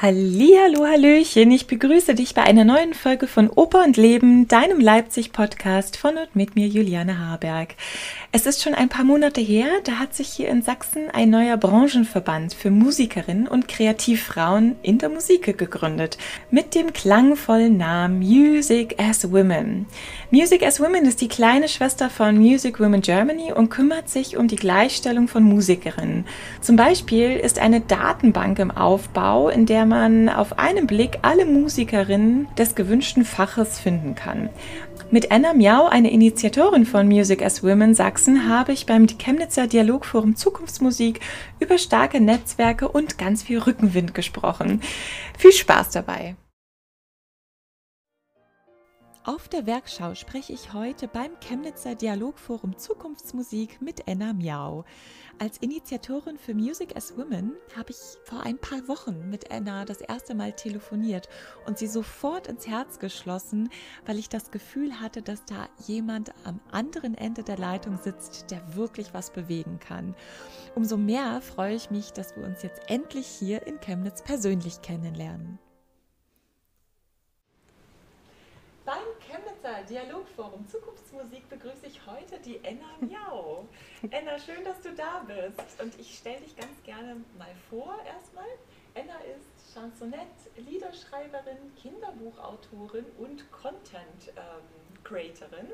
Hallihallo, Hallöchen, ich begrüße dich bei einer neuen Folge von Oper und Leben, deinem Leipzig-Podcast von und mit mir, Juliane Harberg. Es ist schon ein paar Monate her, da hat sich hier in Sachsen ein neuer Branchenverband für Musikerinnen und Kreativfrauen in der Musik gegründet, mit dem klangvollen Namen Music as Women. Music as Women ist die kleine Schwester von Music Women Germany und kümmert sich um die Gleichstellung von Musikerinnen. Zum Beispiel ist eine Datenbank im Aufbau, in der man auf einen Blick alle Musikerinnen des gewünschten Faches finden kann. Mit Anna Miau, eine Initiatorin von Music as Women Sachsen, habe ich beim Chemnitzer Dialogforum Zukunftsmusik über starke Netzwerke und ganz viel Rückenwind gesprochen. Viel Spaß dabei! Auf der Werkschau spreche ich heute beim Chemnitzer Dialogforum Zukunftsmusik mit Enna Miau. Als Initiatorin für Music as Women habe ich vor ein paar Wochen mit Enna das erste Mal telefoniert und sie sofort ins Herz geschlossen, weil ich das Gefühl hatte, dass da jemand am anderen Ende der Leitung sitzt, der wirklich was bewegen kann. Umso mehr freue ich mich, dass wir uns jetzt endlich hier in Chemnitz persönlich kennenlernen. Dialogforum Zukunftsmusik begrüße ich heute die Enna Miau. Enna, schön, dass du da bist. Und ich stelle dich ganz gerne mal vor erstmal. Enna ist Chansonette, Liederschreiberin, Kinderbuchautorin und Content ähm, Creatorin.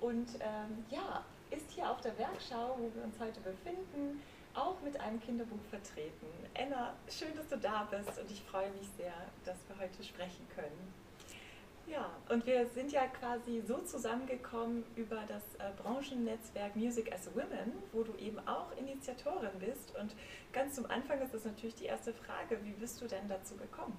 Und ähm, ja, ist hier auf der Werkschau, wo wir uns heute befinden, auch mit einem Kinderbuch vertreten. Enna, schön, dass du da bist und ich freue mich sehr, dass wir heute sprechen können. Ja, und wir sind ja quasi so zusammengekommen über das äh, Branchennetzwerk Music as Women, wo du eben auch Initiatorin bist. Und ganz zum Anfang ist das natürlich die erste Frage, wie bist du denn dazu gekommen?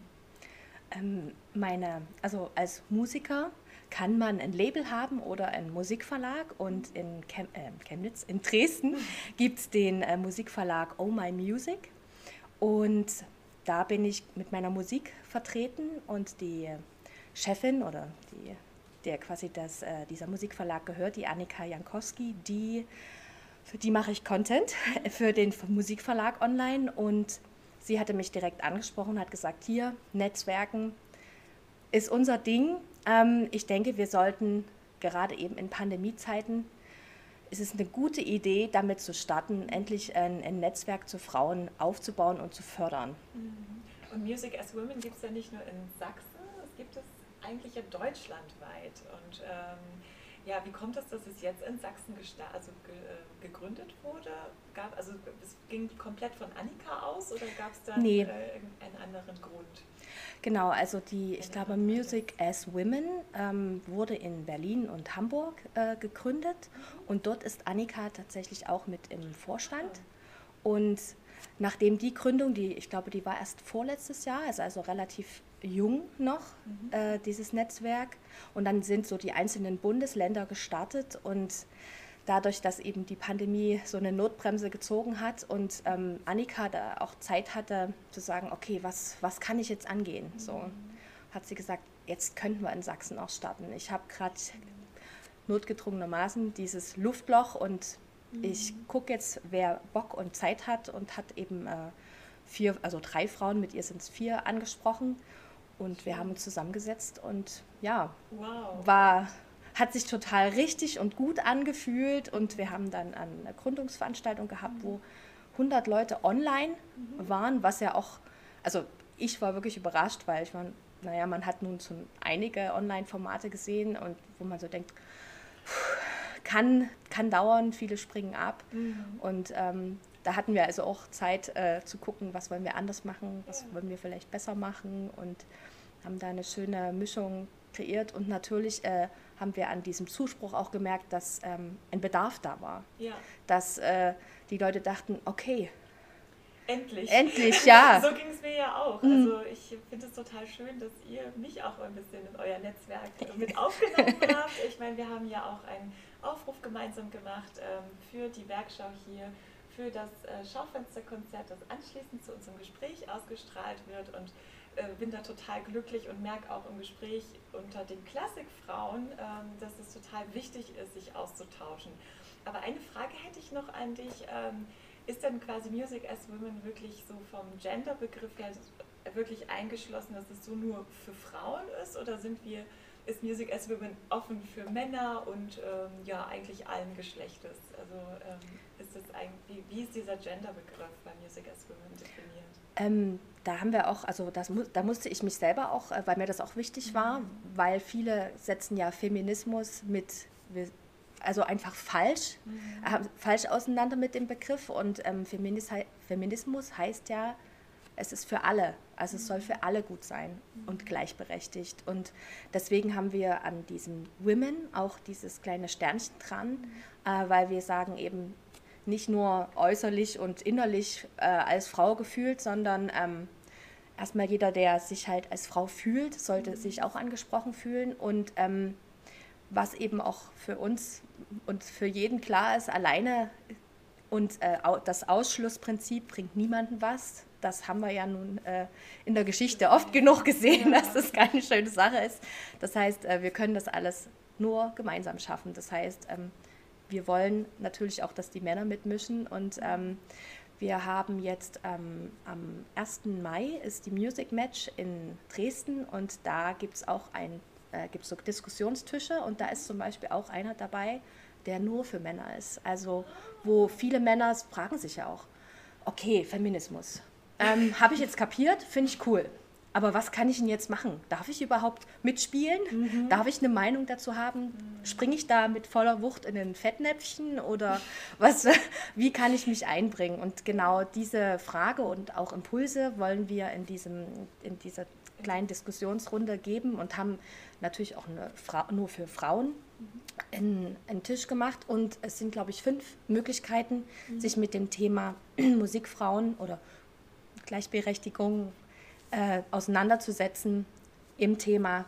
Ähm, meine, also als Musiker kann man ein Label haben oder einen Musikverlag und in Chem, äh, Chemnitz, in Dresden gibt es den äh, Musikverlag Oh My Music und da bin ich mit meiner Musik vertreten und die Chefin oder die, der quasi das, äh, dieser Musikverlag gehört, die Annika Jankowski, die, für die mache ich Content für den Musikverlag online und sie hatte mich direkt angesprochen, hat gesagt, hier, Netzwerken ist unser Ding. Ähm, ich denke, wir sollten gerade eben in Pandemiezeiten, ist es eine gute Idee, damit zu starten, endlich ein, ein Netzwerk zu Frauen aufzubauen und zu fördern. Mhm. Und Music as Women gibt es ja nicht nur in Sachsen, es gibt es eigentlich ja deutschlandweit. Und ähm, ja, wie kommt es, dass es jetzt in Sachsen also ge äh, gegründet wurde? Gab, also es ging komplett von Annika aus oder gab es da nee. äh, einen anderen Grund? Genau, also die, ich glaube, Music as Women ähm, wurde in Berlin und Hamburg äh, gegründet mhm. und dort ist Annika tatsächlich auch mit im Vorstand. Und nachdem die Gründung, die ich glaube, die war erst vorletztes Jahr, also, also relativ jung noch, mhm. äh, dieses Netzwerk. Und dann sind so die einzelnen Bundesländer gestartet und dadurch, dass eben die Pandemie so eine Notbremse gezogen hat und ähm, Annika da auch Zeit hatte zu sagen, okay, was, was kann ich jetzt angehen? Mhm. So hat sie gesagt, jetzt könnten wir in Sachsen auch starten. Ich habe gerade notgedrungenermaßen dieses Luftloch und mhm. ich gucke jetzt, wer Bock und Zeit hat und hat eben äh, vier, also drei Frauen, mit ihr sind es vier angesprochen und wir haben uns zusammengesetzt und ja, wow. war, hat sich total richtig und gut angefühlt. Und wir haben dann eine Gründungsveranstaltung gehabt, mhm. wo 100 Leute online mhm. waren, was ja auch, also ich war wirklich überrascht, weil ich meine, naja, man hat nun schon einige Online-Formate gesehen und wo man so denkt, kann, kann dauern, viele springen ab. Mhm. Und ähm, da hatten wir also auch Zeit äh, zu gucken, was wollen wir anders machen, was wollen wir vielleicht besser machen und haben da eine schöne Mischung kreiert und natürlich äh, haben wir an diesem Zuspruch auch gemerkt, dass ähm, ein Bedarf da war. Ja. Dass äh, die Leute dachten, okay. Endlich. Endlich, ja. so ging es mir ja auch. Mhm. Also ich finde es total schön, dass ihr mich auch ein bisschen in euer Netzwerk mit aufgenommen habt. Ich meine, wir haben ja auch einen Aufruf gemeinsam gemacht ähm, für die Werkschau hier für das äh, Schaufensterkonzert, das anschließend zu unserem Gespräch ausgestrahlt wird und äh, bin da total glücklich und merke auch im Gespräch unter den Klassikfrauen, ähm, dass es total wichtig ist, sich auszutauschen. Aber eine Frage hätte ich noch an dich. Ähm, ist denn quasi Music as Women wirklich so vom Genderbegriff her wirklich eingeschlossen, dass es so nur für Frauen ist oder sind wir, ist Music as Women offen für Männer und ähm, ja, eigentlich allen Geschlechtes? Also ähm, ist das eigentlich, wie, wie ist dieser Genderbegriff bei Music as Women definiert? Ähm, da haben wir auch, also das, da musste ich mich selber auch, äh, weil mir das auch wichtig war, mhm. weil viele setzen ja Feminismus mit, also einfach falsch, mhm. falsch auseinander mit dem Begriff und ähm, Feminis Feminismus heißt ja, es ist für alle, also es soll für alle gut sein und gleichberechtigt und deswegen haben wir an diesem Women auch dieses kleine Sternchen dran, äh, weil wir sagen eben, nicht nur äußerlich und innerlich äh, als Frau gefühlt, sondern ähm, erstmal jeder, der sich halt als Frau fühlt, sollte mhm. sich auch angesprochen fühlen. Und ähm, was eben auch für uns und für jeden klar ist, alleine und äh, das Ausschlussprinzip bringt niemandem was. Das haben wir ja nun äh, in der Geschichte oft genug gesehen, dass das keine schöne Sache ist. Das heißt, äh, wir können das alles nur gemeinsam schaffen. Das heißt, ähm, wir wollen natürlich auch, dass die Männer mitmischen und ähm, wir haben jetzt ähm, am 1. Mai ist die Music Match in Dresden und da gibt es auch ein, äh, gibt's so Diskussionstische und da ist zum Beispiel auch einer dabei, der nur für Männer ist. Also wo viele Männer fragen sich ja auch, okay, Feminismus. Ähm, Habe ich jetzt kapiert, finde ich cool aber was kann ich denn jetzt machen? Darf ich überhaupt mitspielen? Mhm. Darf ich eine Meinung dazu haben? Mhm. Springe ich da mit voller Wucht in ein Fettnäpfchen oder was, wie kann ich mich einbringen? Und genau diese Frage und auch Impulse wollen wir in, diesem, in dieser kleinen Diskussionsrunde geben und haben natürlich auch eine Fra nur für Frauen einen, einen Tisch gemacht. Und es sind, glaube ich, fünf Möglichkeiten, mhm. sich mit dem Thema Musikfrauen oder Gleichberechtigung, äh, auseinanderzusetzen im Thema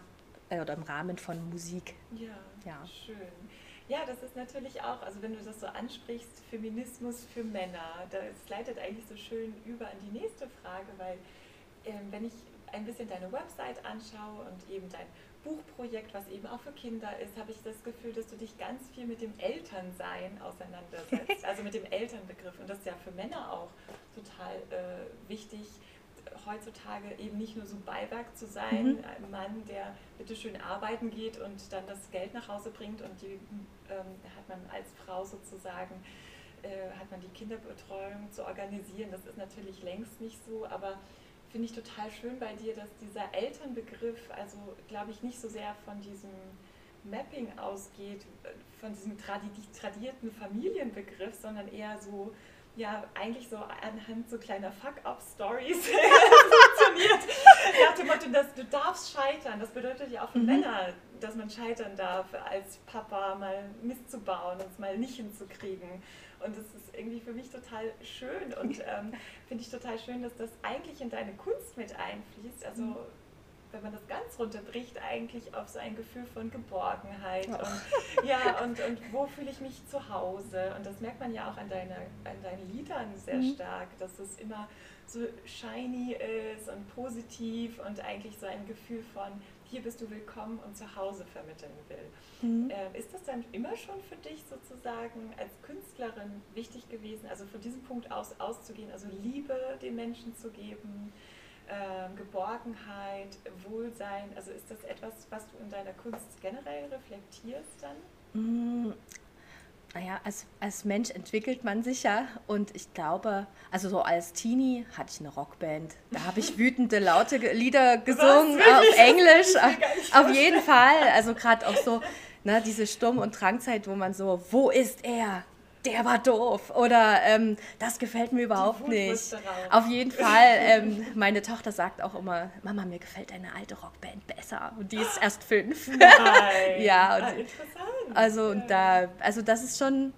äh, oder im Rahmen von Musik. Ja, ja, schön. Ja, das ist natürlich auch, also wenn du das so ansprichst, Feminismus für Männer, das leitet eigentlich so schön über an die nächste Frage, weil äh, wenn ich ein bisschen deine Website anschaue und eben dein Buchprojekt, was eben auch für Kinder ist, habe ich das Gefühl, dass du dich ganz viel mit dem Elternsein auseinandersetzt, also mit dem Elternbegriff. Und das ist ja für Männer auch total äh, wichtig, heutzutage eben nicht nur so Beiwerk zu sein, mhm. ein Mann, der bitte schön arbeiten geht und dann das Geld nach Hause bringt und die ähm, hat man als Frau sozusagen, äh, hat man die Kinderbetreuung zu organisieren. Das ist natürlich längst nicht so, aber finde ich total schön bei dir, dass dieser Elternbegriff, also glaube ich nicht so sehr von diesem Mapping ausgeht, äh, von diesem tradierten Familienbegriff, sondern eher so ja eigentlich so anhand so kleiner Fuck-up-Stories funktioniert. Nach dem Motto, dass du darfst scheitern. Das bedeutet ja auch für mhm. Männer, dass man scheitern darf, als Papa mal Mist zu bauen und es mal nicht hinzukriegen. Und das ist irgendwie für mich total schön und ähm, finde ich total schön, dass das eigentlich in deine Kunst mit einfließt. Also mhm wenn man das ganz runterbricht, eigentlich auf so ein Gefühl von Geborgenheit oh. und, ja, und, und wo fühle ich mich zu Hause. Und das merkt man ja auch an, deine, an deinen Liedern sehr mhm. stark, dass es immer so shiny ist und positiv und eigentlich so ein Gefühl von hier bist du willkommen und zu Hause vermitteln will. Mhm. Äh, ist das dann immer schon für dich sozusagen als Künstlerin wichtig gewesen, also von diesem Punkt aus auszugehen, also Liebe den Menschen zu geben? Äh, Geborgenheit, Wohlsein? Also ist das etwas, was du in deiner Kunst generell reflektierst dann? Mm, naja, als, als Mensch entwickelt man sich ja und ich glaube, also so als Teenie hatte ich eine Rockband. Da habe ich wütende, laute Lieder gesungen auf Englisch. Auf, jeden Fall. Also gerade auch so ne, diese Sturm- und Drangzeit, wo man so, wo ist er? Der war doof oder ähm, das gefällt mir überhaupt nicht. Auf jeden Fall, ähm, meine Tochter sagt auch immer, Mama, mir gefällt deine alte Rockband besser und die ist erst fünf. Ja, und, ah, interessant. Also und da, also das ist schon,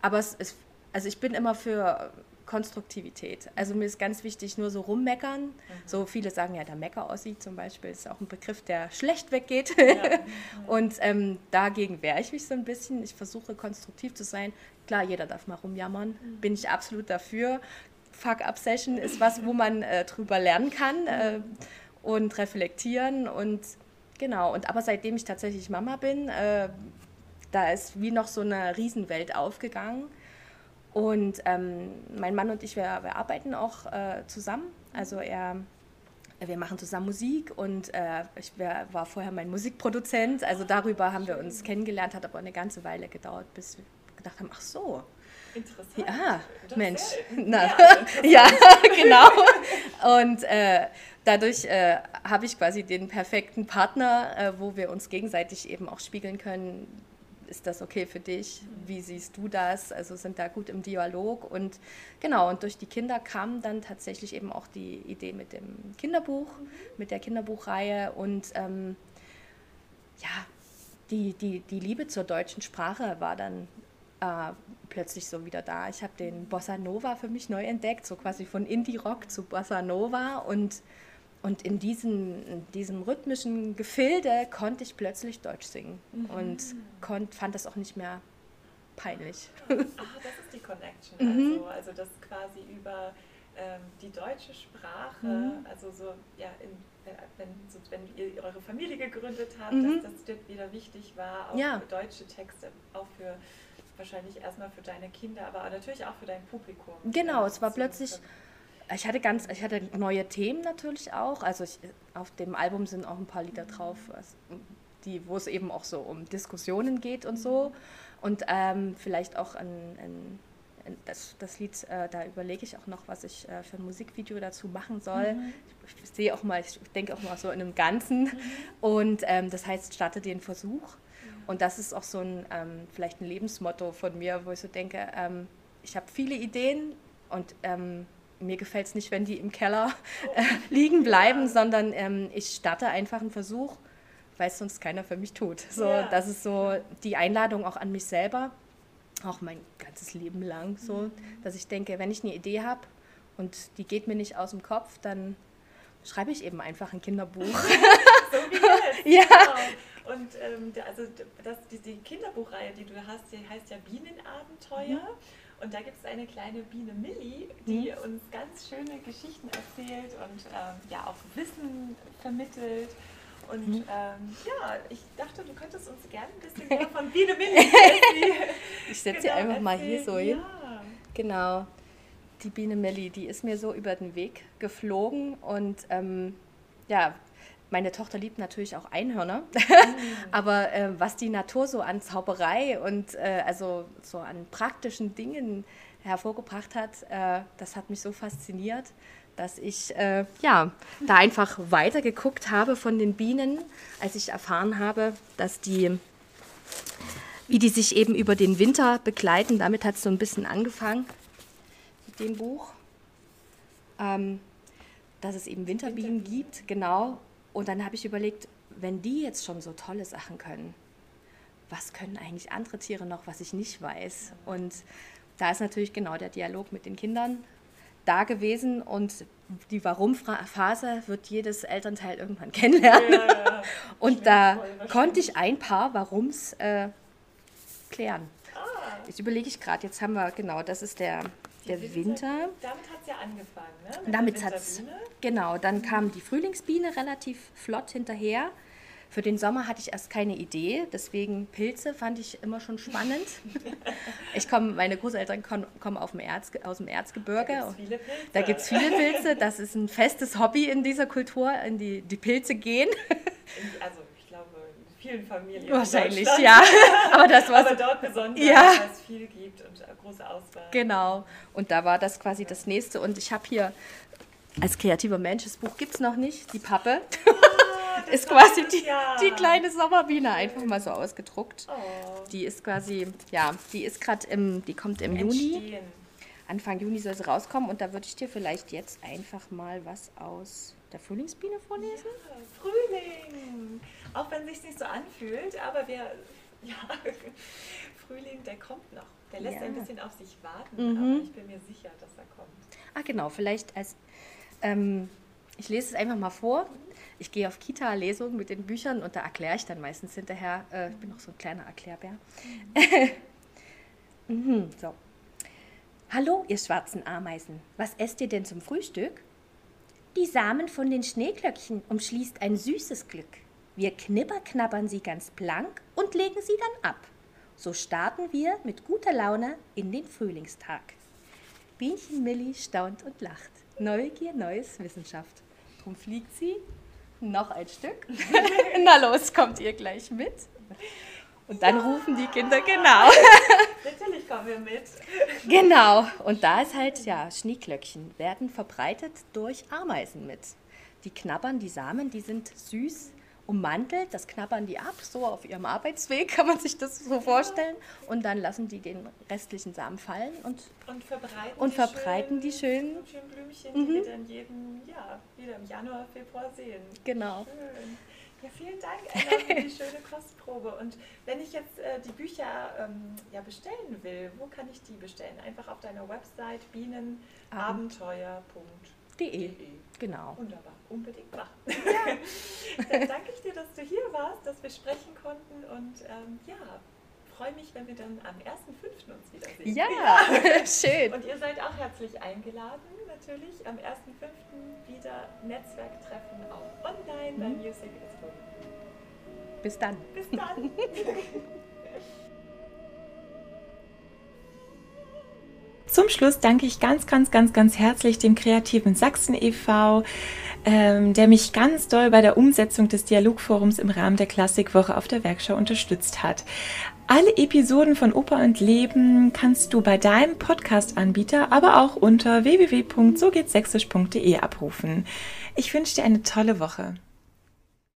aber es ist, also ich bin immer für Konstruktivität. Also mir ist ganz wichtig, nur so rummeckern. Mhm. So viele sagen ja, der Mecker aussieht zum Beispiel, ist auch ein Begriff, der schlecht weggeht. Ja. Und ähm, dagegen wehre ich mich so ein bisschen. Ich versuche konstruktiv zu sein. Klar, jeder darf mal rumjammern, mhm. bin ich absolut dafür. Fuck-Up-Session ist was, wo man äh, drüber lernen kann äh, und reflektieren und genau. Und aber seitdem ich tatsächlich Mama bin, äh, da ist wie noch so eine Riesenwelt aufgegangen und ähm, mein Mann und ich, wir, wir arbeiten auch äh, zusammen. Also er wir machen zusammen Musik und äh, ich wär, war vorher mein Musikproduzent. Also darüber haben wir uns kennengelernt, hat aber eine ganze Weile gedauert, bis wir gedacht haben, ach so. Interessant. Ja, Das Mensch. Na, ja, genau. Und äh, dadurch äh, habe ich quasi den perfekten Partner, äh, wo wir uns gegenseitig eben auch spiegeln können. Ist das okay für dich? Wie siehst du das? Also sind da gut im Dialog. Und genau, und durch die Kinder kam dann tatsächlich eben auch die Idee mit dem Kinderbuch, mit der Kinderbuchreihe und ähm, ja, die, die, die Liebe zur deutschen Sprache war dann äh, plötzlich so wieder da. Ich habe den Bossa Nova für mich neu entdeckt, so quasi von Indie-Rock zu Bossa Nova und, und in, diesem, in diesem rhythmischen Gefilde konnte ich plötzlich Deutsch singen und konnt, fand das auch nicht mehr peinlich. Ah, das ist die Connection. Mhm. Also, also das quasi über ähm, die deutsche Sprache, Mhm. also so, ja, in, äh, wenn, so, wenn ihr eure Familie gegründet habt, Mhm. dass das wieder wichtig war, auch Ja. deutsche Texte, auch für wahrscheinlich erstmal für deine Kinder, aber natürlich auch für dein Publikum. Genau, es war plötzlich-. Ich hatte ganz, ich hatte neue Themen natürlich auch. Also ich, auf dem Album sind auch ein paar Lieder drauf, was, die, wo es eben auch so um Diskussionen geht und so. Und ähm, vielleicht auch ein, ein, das, das Lied, äh, da überlege ich auch noch, was ich äh, für ein Musikvideo dazu machen soll. Ich, sehe auch mal, ich denke auch mal so in einem Ganzen. Und ähm, das heißt, starte den Versuch. Und das ist auch so ein, ähm, vielleicht ein Lebensmotto von mir, wo ich so denke, ähm, ich habe viele Ideen und ähm, mir gefällt es nicht, wenn die im Keller äh, liegen bleiben, sondern ähm, ich starte einfach einen Versuch, weil es sonst keiner für mich tut. So, Ja. Das ist so die Einladung auch an mich selber, auch mein ganzes Leben lang, so, dass ich denke, wenn ich eine Idee habe und die geht mir nicht aus dem Kopf, dann schreibe ich eben einfach ein Kinderbuch. So wie jetzt. Ja. Genau. Und ähm, also das, die, die Kinderbuchreihe, die du hast, die heißt ja Bienenabenteuer. Und da gibt es eine kleine Biene Millie, die uns ganz schöne Geschichten erzählt und ähm, ja auch Wissen vermittelt. Und ähm, ja, ich dachte, du könntest uns gerne ein bisschen mehr von Biene Millie Ich setze sie einfach mal hier so hin. Ja. Genau. Die Biene Millie, die ist mir so über den Weg geflogen und ähm, ja, meine Tochter liebt natürlich auch Einhörner, aber äh, was die Natur so an Zauberei und äh, also so an praktischen Dingen hervorgebracht hat, äh, das hat mich so fasziniert, dass ich äh, ja da einfach weitergeguckt habe von den Bienen, als ich erfahren habe, dass die wie die sich eben über den Winter begleiten. Damit hat es so ein bisschen angefangen mit dem Buch. Ähm, dass es eben Winterbienen Winterbienen. gibt, genau. Und dann habe ich überlegt, wenn die jetzt schon so tolle Sachen können, was können eigentlich andere Tiere noch, was ich nicht weiß? Und da ist natürlich genau der Dialog mit den Kindern da gewesen und die Warum-Phase wird jedes Elternteil irgendwann kennenlernen. Ja, ja. Und da konnte ich ein paar Warums äh, klären. Ah, Jetzt überlege ich gerade, jetzt haben wir, genau, das ist der, der die Winter. Damit hat es ja angefangen, ne? Mit Damit hat es, genau, dann kam die Frühlingsbiene relativ flott hinterher. Für den Sommer hatte ich erst keine Idee, deswegen Pilze fand ich immer schon spannend. Ich komme, meine Großeltern kommen, kommen auf dem Erz, aus dem Erzgebirge. Da gibt's viele Pilze. Da gibt es viele Pilze, das ist ein festes Hobby in dieser Kultur, in die, die Pilze gehen. Also vielen Familien. in Wahrscheinlich, ja. Aber das war Aber dort besonders, Ja. weil es viel gibt und äh, große Auswahl. Genau. Und da war das quasi das nächste. Und ich habe hier als kreativer Mensch, das Buch gibt es noch nicht, die Pappe. Ah, ist quasi die, die kleine Sommerbiene einfach mal so ausgedruckt. Oh, Die ist quasi, ja, die ist gerade im, die kommt im Juni. Anfang Juni soll sie rauskommen und da würde ich dir vielleicht jetzt einfach mal was aus der Frühlingsbiene vorlesen. Frühling. Auch wenn es sich nicht so anfühlt, aber wir, ja, Frühling, der kommt noch. Der lässt Ja. ein bisschen auf sich warten, Mhm. aber ich bin mir sicher, dass er kommt. Ah, genau, vielleicht als, ähm, ich lese es einfach mal vor. Ich gehe auf Kita-Lesungen mit den Büchern und da erkläre ich dann meistens hinterher. Äh, ich bin auch so ein kleiner Erklärbär. mhm, so. Hallo, ihr schwarzen Ameisen. Was esst ihr denn zum Frühstück? Die Samen von den Schneeglöckchen umschließt ein süßes Glück. Wir knibberknabbern sie ganz blank und legen sie dann ab. So starten wir mit guter Laune in den Frühlingstag. Bienchen Milli staunt und lacht. Neugier, neues Wissenschaft. Drum fliegt sie. Noch ein Stück. Na los, kommt ihr gleich mit. Und dann rufen die Kinder, genau. Natürlich kommen wir mit. Genau. Und da ist halt, ja, Schneeglöckchen werden verbreitet durch Ameisen mit. Die knabbern die Samen, die sind süß ummantelt, das knabbern die ab, so auf ihrem Arbeitsweg kann man sich das so vorstellen. Und dann lassen die den restlichen Samen fallen und, und verbreiten, und die, verbreiten schönen, die schönen, schönen Blümchen, mhm. die wir dann jeden, ja, wieder im Januar, Februar sehen. Genau. Schön. Ja, vielen Dank, Anna, für die schöne Kostprobe. Und wenn ich jetzt äh, die Bücher ähm, ja, bestellen will, wo kann ich die bestellen? Einfach auf deiner Website bienenabenteuer.de. Genau. Wunderbar, unbedingt machen. Ja. dann danke ich dir, dass du hier warst, dass wir sprechen konnten und ähm, ja, freue mich, wenn wir dann am 1.5. uns wiedersehen. Ja, ja, schön. Und ihr seid auch herzlich eingeladen, natürlich am 1.5. wieder Netzwerktreffen auch online mhm. bei Music is Good. Bis dann. Bis dann. Zum Schluss danke ich ganz, ganz, ganz, ganz herzlich dem kreativen Sachsen e.V., ähm, der mich ganz doll bei der Umsetzung des Dialogforums im Rahmen der Klassikwoche auf der Werkschau unterstützt hat. Alle Episoden von Oper und Leben kannst du bei deinem Podcast-Anbieter, aber auch unter www.sogehtsächsisch.de abrufen. Ich wünsche dir eine tolle Woche.